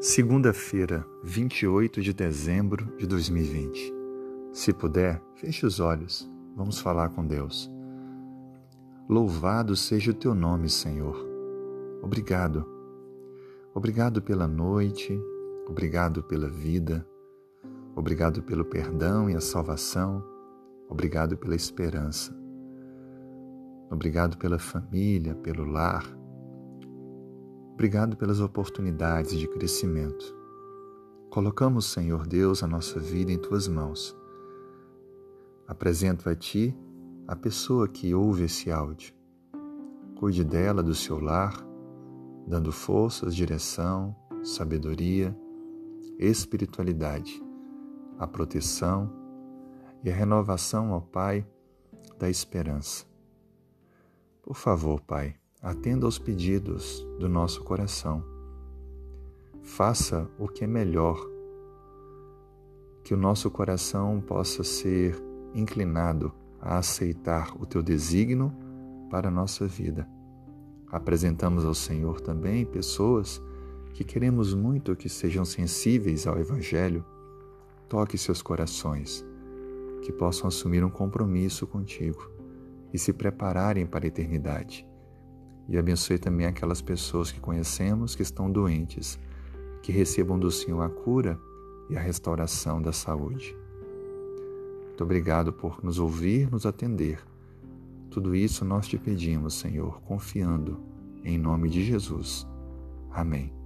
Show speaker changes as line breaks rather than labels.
Segunda-feira, 28 de dezembro de 2020. Se puder, feche os olhos. Vamos falar com Deus. Louvado seja o teu nome, Senhor. Obrigado. Obrigado pela noite, obrigado pela vida, obrigado pelo perdão e a salvação, obrigado pela esperança. Obrigado pela família, pelo lar, Obrigado pelas oportunidades de crescimento. Colocamos, Senhor Deus, a nossa vida em tuas mãos. Apresento a ti a pessoa que ouve esse áudio. Cuide dela, do seu lar, dando forças, direção, sabedoria, espiritualidade, a proteção e a renovação ao Pai da esperança. Por favor, Pai, Atenda aos pedidos do nosso coração. Faça o que é melhor, que o nosso coração possa ser inclinado a aceitar o teu desígnio para a nossa vida. Apresentamos ao Senhor também pessoas que queremos muito que sejam sensíveis ao Evangelho. Toque seus corações, que possam assumir um compromisso contigo e se prepararem para a eternidade e abençoe também aquelas pessoas que conhecemos que estão doentes, que recebam do Senhor a cura e a restauração da saúde. Muito obrigado por nos ouvir, nos atender. Tudo isso nós te pedimos, Senhor, confiando em nome de Jesus. Amém.